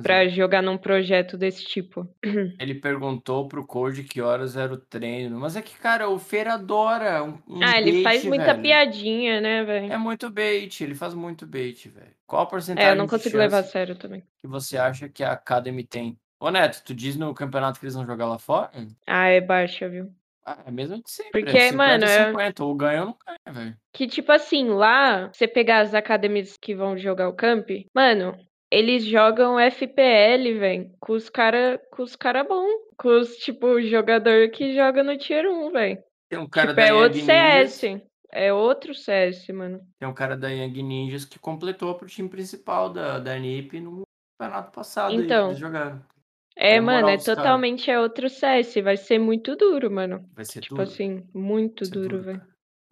pra jogar num projeto desse tipo. [CLEARS THROAT] Ele perguntou pro Code que horas era o treino. Mas é que, cara, o Fer adora um, um ah, ele bait, faz muita velho. piadinha, né, velho? É muito bait, ele faz muito bait, velho. Qual a porcentagem É, eu não consigo levar a sério também. que você acha que a Academy tem? Ô, Neto, tu diz no campeonato que eles vão jogar lá fora? Ah, é baixa, viu? Ah, é mesmo de sempre. Porque, é 50, mano, é- 50. Ou ganha ou não ganha, velho. Que, tipo assim, lá, você pegar as academias que vão jogar o camp, mano, eles jogam FPL, velho, com os cara, com os cara bom. Com os, tipo, jogador que joga no Tier 1, velho. Tem um cara Tipo, da é Young outro Ninjas. CS. É outro CS, mano. Tem um cara da Young Ninjas que completou pro time principal da, da NiP no campeonato passado. Então. eles jogaram. É, É mano, é totalmente é outro CS. Vai ser muito duro, mano. Vai ser Tipo duro. assim, muito duro, velho.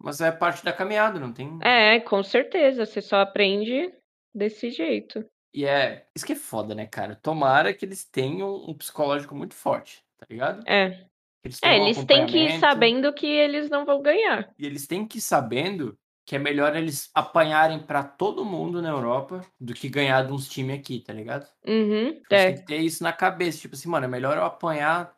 Mas é parte da caminhada, não tem. É, com certeza. Você só aprende desse jeito. E é. Isso que é foda, né, cara? Tomara que eles tenham um psicológico muito forte, tá ligado? É. Eles É, um eles têm que ir sabendo que eles não vão ganhar. E eles têm que ir sabendo que é melhor eles apanharem pra todo mundo na Europa do que ganhar de uns times aqui, tá ligado? Uhum. Tipo, Você É. tem que ter isso na cabeça. Tipo assim, mano, é melhor eu apanhar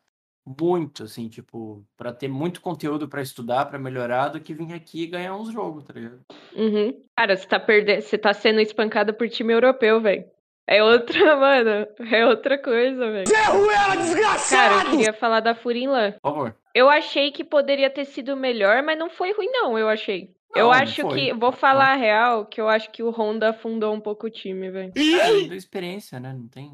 muito, assim, tipo, pra ter muito conteúdo pra estudar, pra melhorar, do que vir aqui e ganhar uns jogos, tá ligado? Uhum. Cara, você tá perdendo, você tá sendo espancada por time europeu, velho. É outra, [LAUGHS] mano. É outra coisa, velho. Cara, eu queria falar da Furinlan. Por favor. Eu achei que poderia ter sido melhor, mas não foi ruim, não, eu achei. eu Não, não acho foi. que. Vou falar a real, que eu acho que o Honda afundou um pouco o time, velho. Não deu experiência, né? Não tem.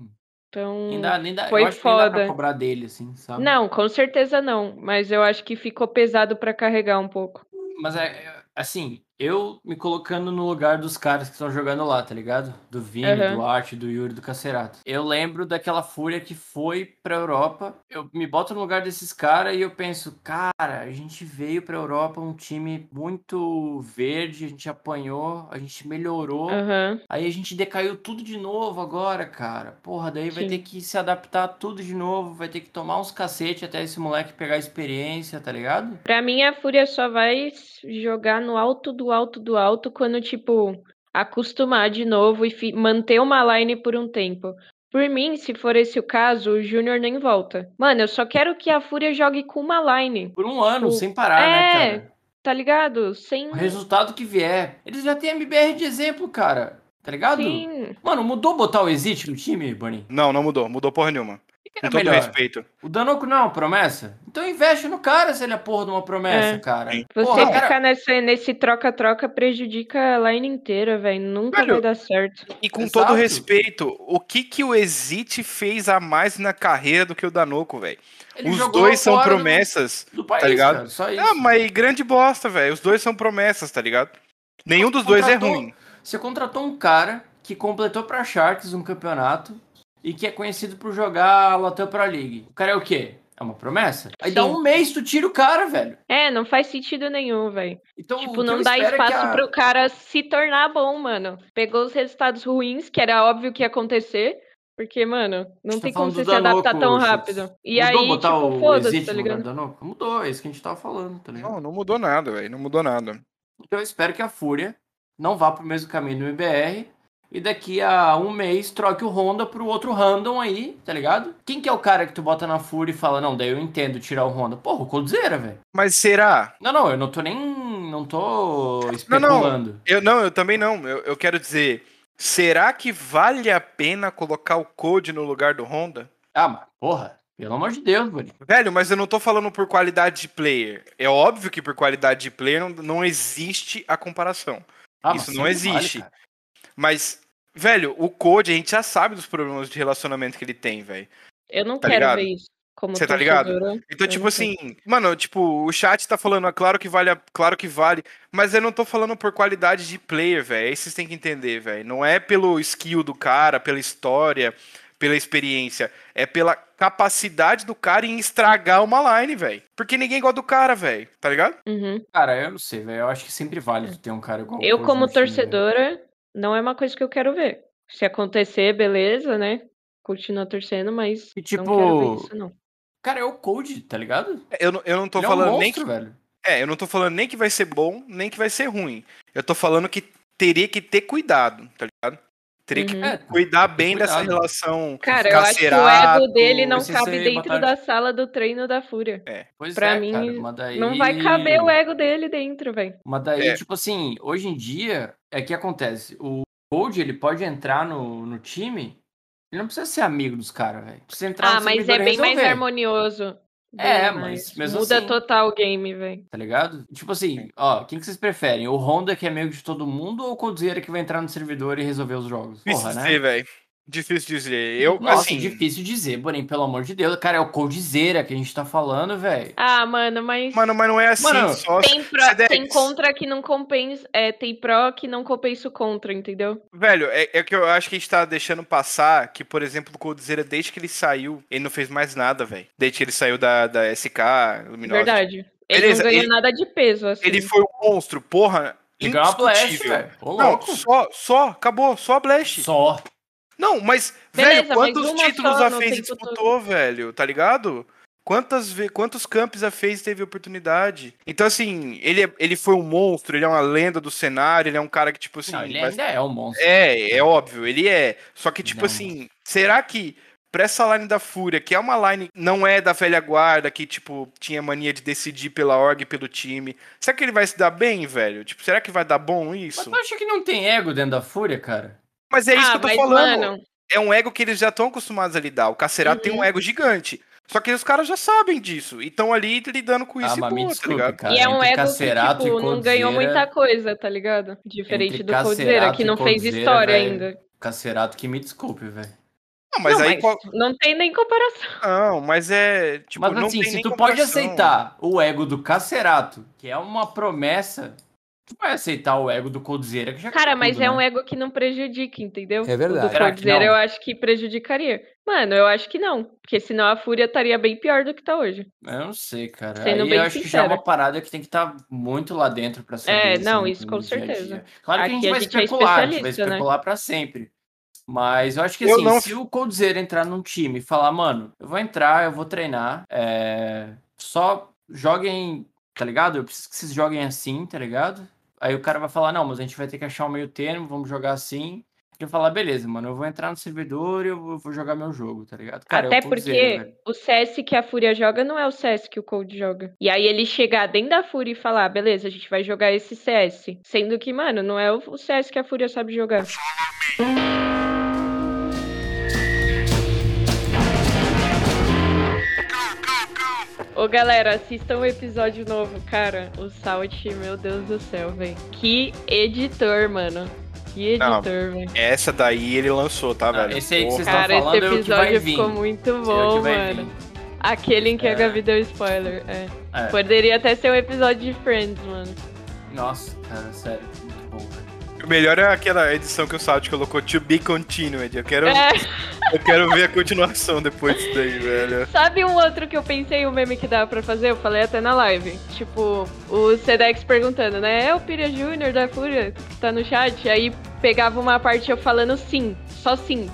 Então. Nem dá, nem dá, foi eu acho que nem dá pra foda. cobrar dele, assim, sabe? Não, com certeza não. Mas eu acho que ficou pesado pra carregar um pouco. Mas é, é, assim, eu me colocando no lugar dos caras que estão jogando lá, tá ligado? Do Vini, Aham. do Arte, do Yuri, do Cacerato. Eu lembro daquela fúria que foi pra Europa. Eu me boto no lugar desses caras e eu penso, cara, a gente veio pra Europa um time muito verde, a gente apanhou, a gente melhorou. Aham. Aí a gente decaiu tudo de novo agora, cara. Porra, daí vai Sim. ter que se adaptar tudo de novo, vai ter que tomar uns cacete até esse moleque pegar experiência, tá ligado? Pra mim, a Fúria só vai jogar no alto do alto do alto quando, tipo, acostumar de novo e fi- manter uma line por um tempo. Por mim, se for esse o caso, o Júnior nem volta. Mano, eu só quero que a Fúria jogue com uma line. Por um ano, O- sem parar, né, É. cara? Tá ligado? Sem. O resultado que vier. Eles já têm MBR de exemplo, cara. Tá ligado? Sim. Mano, mudou botar o Exit no time, Bunny? Não, não mudou. Mudou porra nenhuma. Que Com é todo melhor? respeito. O Danoco não é uma promessa? Então investe no cara se ele é porra de uma promessa, É. cara. Sim. Você Porra, ficar cara, nessa, nesse troca-troca prejudica a line inteira, velho. Nunca Velho, vai dar certo. E com Exato. todo respeito, o que que o Exit fez a mais na carreira do que o Danoco, velho? ele Os dois são fora do- promessas. Do, país, tá ligado? cara, só isso. Ah, mas grande bosta, velho. Os dois são promessas, tá ligado? Nenhum dos dois é ruim. Você contratou um cara que completou pra Sharks um campeonato e que é conhecido por jogar a Latam Pro League. O cara é o quê? É uma promessa? Aí dá Sim. um mês, tu tira o cara, velho. É, não faz sentido nenhum, velho. Então, Tipo, não dá é espaço a- pro cara se tornar bom, mano. Pegou os resultados ruins, que era óbvio que ia acontecer. Porque, mano, não tá tem como falando você se adaptar Danoco, tão rápido. E Mudou aí, botar tipo, o foda-se, tá ligado? Danoco? Mudou, é isso que a gente tava falando, tá ligado? Não, não mudou nada, velho. Não mudou nada. Então eu espero que a Fúria não vá pro mesmo caminho do MBR e daqui a um mês troque o Honda pro outro random aí, tá ligado? Quem que é o cara que tu bota na Fúria e fala, não, daí eu entendo tirar o Honda? Porra, o Coldzera, velho. Mas será? Não, não, eu não tô nem. Não tô especulando. Eu não, eu também não. Eu, eu quero dizer, será que vale a pena colocar o Code no lugar do Honda? Ah, mas, porra, pelo amor de Deus, Bonito. Velho, mas eu não tô falando por qualidade de player. É óbvio que por qualidade de player não, não existe a comparação. Ah, Isso não sempre existe. cara. Mas, velho, o Code, a gente já sabe dos problemas de relacionamento que ele tem, velho. Eu não Tá quero ligado? ver isso. Como Você tá ligado? torcedora. Então, Eu tipo sei. assim, mano, tipo, o chat tá falando, é claro que vale, claro que vale, mas eu não tô falando por qualidade de player, velho. Aí vocês têm que entender, velho. Não é pelo skill do cara, pela história, pela experiência. É pela capacidade do cara em estragar uma line, velho. Porque ninguém gosta do cara, velho. Tá ligado? Uhum. Cara, eu não sei, velho. Eu acho que sempre vale tu ter um cara igual Eu, como time, velho. torcedora, não é uma coisa que eu quero ver. Se acontecer, beleza, né? Continua torcendo, mas E, não quero ver tipo, isso, não. Cara, é o Code, tá ligado? Eu, não- eu não tô Ele falando é um nem monstro, que. velho. É, eu não tô falando nem que vai ser bom, nem que vai ser ruim. Eu tô falando que teria que ter cuidado, tá ligado? Teria que Uhum. É, cuidar bem dessa cuidado. relação. Cara, eu acho que o ego dele não cabe dentro batalha. da sala do treino da Fúria. Pois Pra é, mim, cara, mas daí... Não vai caber o ego dele dentro, velho. Mas daí, É. tipo assim, hoje em dia, é que acontece. O Gold, ele pode entrar no, no time, ele não precisa ser amigo dos caras, velho. Precisa entrar Ah, mas é bem mais resolver, harmonioso. Bem É, mais. mas mesmo Muda assim- total o game, velho. Tá ligado? Tipo assim, ó, quem que vocês preferem? O Honda, que é amigo de todo mundo, ou o Coldzera, que vai entrar no servidor e resolver os jogos? Porra, né? dizer, velho. Difícil dizer. Eu, Nossa, assim, difícil dizer, porém, pelo amor de Deus. Cara, é o Coldzera que a gente tá falando, velho. Ah, mano, mas. mano, mas não é assim Mano, só. tem, Sedex. tem contra que não compensa. É, tem pró que não compensa o contra, entendeu? Velho, é, é que eu acho que a gente tá deixando passar que, por exemplo, o Coldzera, desde que ele saiu, ele não fez mais nada, velho. Desde que ele saiu da, da SK, Luminosa. Verdade. Ele Beleza, não ganhou ele- nada de peso, assim. Ele foi um monstro, porra. Ele ganhou uma blast, velho. Não, só, só, acabou, só a Blast. Só. Não, mas, Beleza, velho, mas quantos uma títulos a FaZe disputou, velho? Tá ligado? Quantas. Quantos campos a FaZe teve oportunidade? Então, assim, ele, é- ele foi um monstro, ele é uma lenda do cenário, ele é um cara que, tipo assim. Não, ele vai- ainda é um monstro. É, é óbvio, ele é. Só que, tipo Não. assim, será que pra essa line da Fúria, que é uma line não é da velha guarda, que, tipo, tinha mania de decidir pela org e pelo time, será que ele vai se dar bem, velho? Tipo, será que vai dar bom Mas isso? tu acha que não tem ego dentro da Fúria, cara? Mas é isso ah, que eu tô falando. mano, É um ego que eles já estão acostumados a lidar. O Cacerato tem um Uhum. ego gigante. Só que os caras já sabem disso. E estão ali lidando com isso ah, e mas me boa, tá desculpe, ligado? cara. e é um ego que, tipo, não ganhou Coldzera- muita coisa, tá ligado? Diferente Entre do Coldzera, que não fez história velho. ainda. Cacerato que me desculpe, velho. Não, mas não, aí. mas qual- não tem nem comparação. Não, mas é. Tipo, Mas não assim, tem se nem tu pode comparação. aceitar o ego do Cacerato, que é uma promessa, tu vai aceitar o ego do Coldzera, que já Cara, mas tudo, é né? um ego que não prejudica, entendeu? É verdade. O do Coldzera eu acho que prejudicaria. Mano, eu acho que não. Porque senão a Fúria estaria bem pior do que tá hoje. Eu não sei, cara. Sendo Aí bem eu acho que já é uma parada que tem que estar muito lá dentro pra saber. É, assim, não, no- isso com dia a dia. certeza. Claro que a Aqui gente a vai gente é especular, a gente vai especialista, né? especular pra sempre. Mas eu acho que assim, não- se o Coldzera entrar num time e falar, mano, eu vou entrar, eu vou treinar, é... só joguem, tá ligado? Eu preciso que vocês joguem assim, tá ligado? Aí o cara vai falar, não, mas a gente vai ter que achar um meio termo, vamos jogar assim. Ele vai falar, beleza, mano, eu vou entrar no servidor e eu vou- jogar meu jogo, tá ligado? Cara, o Até porque o CS que a Fúria joga não é o CS que o Cold joga. E aí ele chegar dentro da Fúria e falar, beleza, a gente vai jogar esse CS. Sendo que, mano, não é o o CS que a Fúria sabe jogar. Ô, galera, assistam o episódio novo, cara. O Salt, meu Deus do céu, velho. Que editor, mano. Que editor, velho. Essa daí ele lançou, tá, velho? esse aí que vocês estão Cara, esse falando é o que vai episódio vir. ficou muito Esse é o bom, mano. vir. Aquele em que É. a Gabi deu spoiler. É. É. Poderia até ser um episódio de Friends, mano. Nossa, cara, sério. Melhor é aquela edição que o Salt colocou, To Be Continued. Eu quero, É. eu quero ver a continuação depois disso daí, velho. Sabe um outro que eu pensei, um meme que dava pra fazer? Eu falei até na live. Tipo, o Sedex perguntando, né? É o Pira Júnior da Fúria que tá no chat? Aí pegava uma parte eu falando sim, só sim.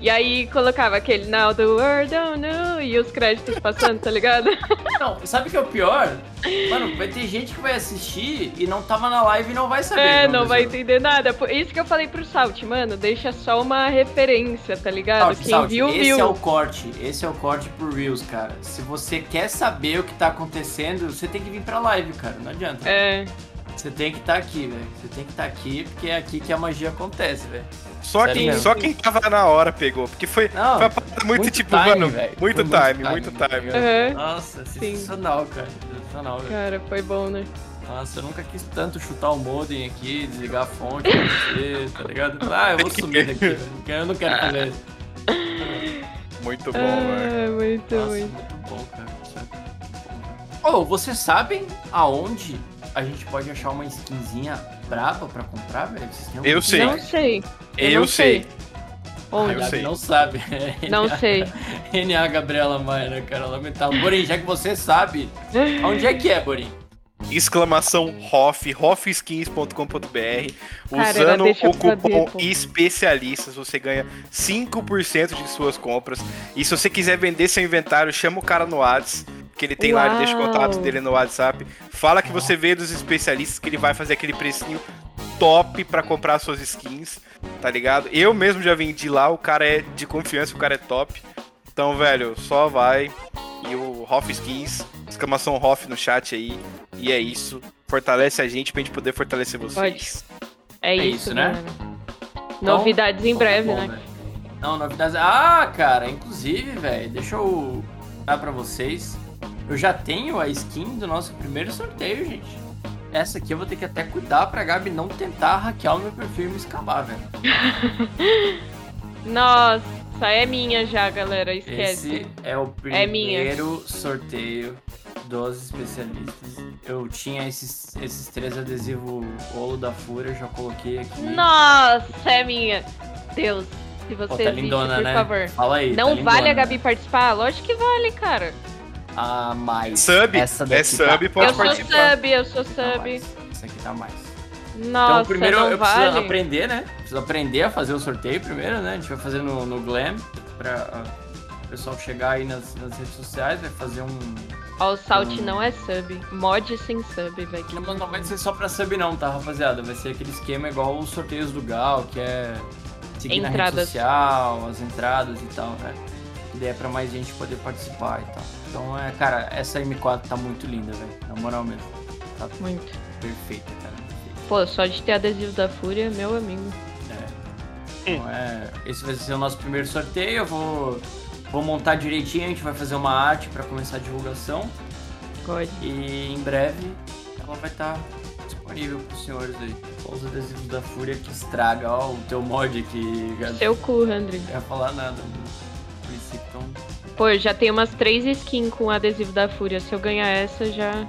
E aí colocava aquele Now the world don't know e os créditos passando, tá ligado? [LAUGHS] Não, sabe o que é o pior? Mano, vai ter gente que vai assistir e não tava na live e não vai saber. É, o que não vai entender nada. Isso que eu falei pro Salt, mano, deixa só uma referência, tá ligado? Salt, Quem Salt, viu, esse viu. é o corte, esse é o corte pro Reels, cara. Se você quer saber o que tá acontecendo, você tem que vir pra live, cara, não adianta. É, Você tem que estar aqui, velho. Você tem que estar aqui, porque é aqui que a magia acontece, velho. Só Sério quem, mesmo. só quem tava na hora pegou. Porque foi, Não, foi uma parada muito, muito tipo, time, mano, velho. muito Foi time, time, muito tá time. ligado? aham. Nossa, sensacional, cara. Sensacional, velho. Cara, foi bom, né? Nossa, eu nunca quis tanto chutar o modem aqui, desligar a fonte [LAUGHS] pra você, tá ligado? Ah, eu vou sumir daqui, velho. Eu não quero fazer isso. Muito bom, velho. Ah, muito, Nossa, muito. muito bom, cara. Sério. Ô, vocês sabem aonde a gente pode achar uma skinzinha braba pra comprar, velho? Vocês têm algum Eu sei. Não sei. Eu não sei. A Onde? Eu sei. não sabe. [LAUGHS] Não sei. [LAUGHS] NA Gabriela Maia, né, cara? Lamentável. Borim, já que você sabe, onde é que é, Borim? Exclamação HOF, hofskins.com.br. Cara, Usando eu o cupom saber, especialistas, você ganha 5% de suas compras. E se você quiser vender seu inventário, chama o cara no WhatsApp, que ele tem lá, ele deixa o Uau. contato dele no WhatsApp. Fala que você veio dos especialistas, que ele vai fazer aquele precinho top pra comprar suas skins, tá ligado? Eu mesmo já vendi lá, o cara é de confiança, o cara é top. Então, velho, só vai. E o Hoff Skins, exclamação Hoff no chat aí. E é isso. Fortalece a gente pra gente poder fortalecer vocês. É, É isso, isso, né? galera. Novidades em Bom, breve, bom, né? velho. Não, novidades. Ah, cara, inclusive, velho, deixa eu dar pra vocês. Eu já tenho a skin do nosso primeiro sorteio, gente. Essa aqui eu vou ter que até cuidar pra Gabi não tentar hackear o meu perfil e me escapar, velho. [LAUGHS] Nossa, é minha já, galera. Esquece. Esse é o É primeiro sorteio dos especialistas. Eu tinha esses, esses três adesivos Olo da Fúria, já coloquei aqui. Nossa, é minha. Deus, se Pô, você tá existe, lindona, por né? favor. Fala aí. Não tá vale a. Gabi participar? Lógico que vale, cara. Ah, mais. Sub, Essa é daqui sub, tá pode eu sou participar. sub, eu sou Tá sub. Essa aqui tá mais. Nossa, então, primeiro não eu preciso vale. aprender, né? Preciso aprender a fazer o sorteio primeiro, né? A gente vai fazer no, no Glam pra ah, o pessoal chegar aí nas, nas redes sociais, vai fazer um. Ó, o Salt Hum. não é sub. Mod sem sub, velho. Não, mas não vai ser só pra sub, não, tá, rapaziada? Vai ser aquele esquema igual os sorteios do Gal, que é seguir na rede Entradas. social, as entradas e tal, né? Que daí é pra mais gente poder participar e tal. Então, é, cara, essa M4 tá muito linda, velho. Na moral mesmo. Tá Muito. perfeita, cara. Perfeita. Pô, só de ter adesivo da Fúria, meu amigo. É. Então, é, esse vai ser o nosso primeiro sorteio. Eu vou, vou montar direitinho, a gente vai fazer uma arte para começar a divulgação. God. E em breve ela vai estar disponível para os senhores aí. Só os adesivos da Fúria que estraga. Ó, o teu mod aqui. Seu cu, André. Não ia falar nada. Por isso, então. Pô, já tenho umas três skins com adesivo da Fúria. Se eu ganhar essa, já.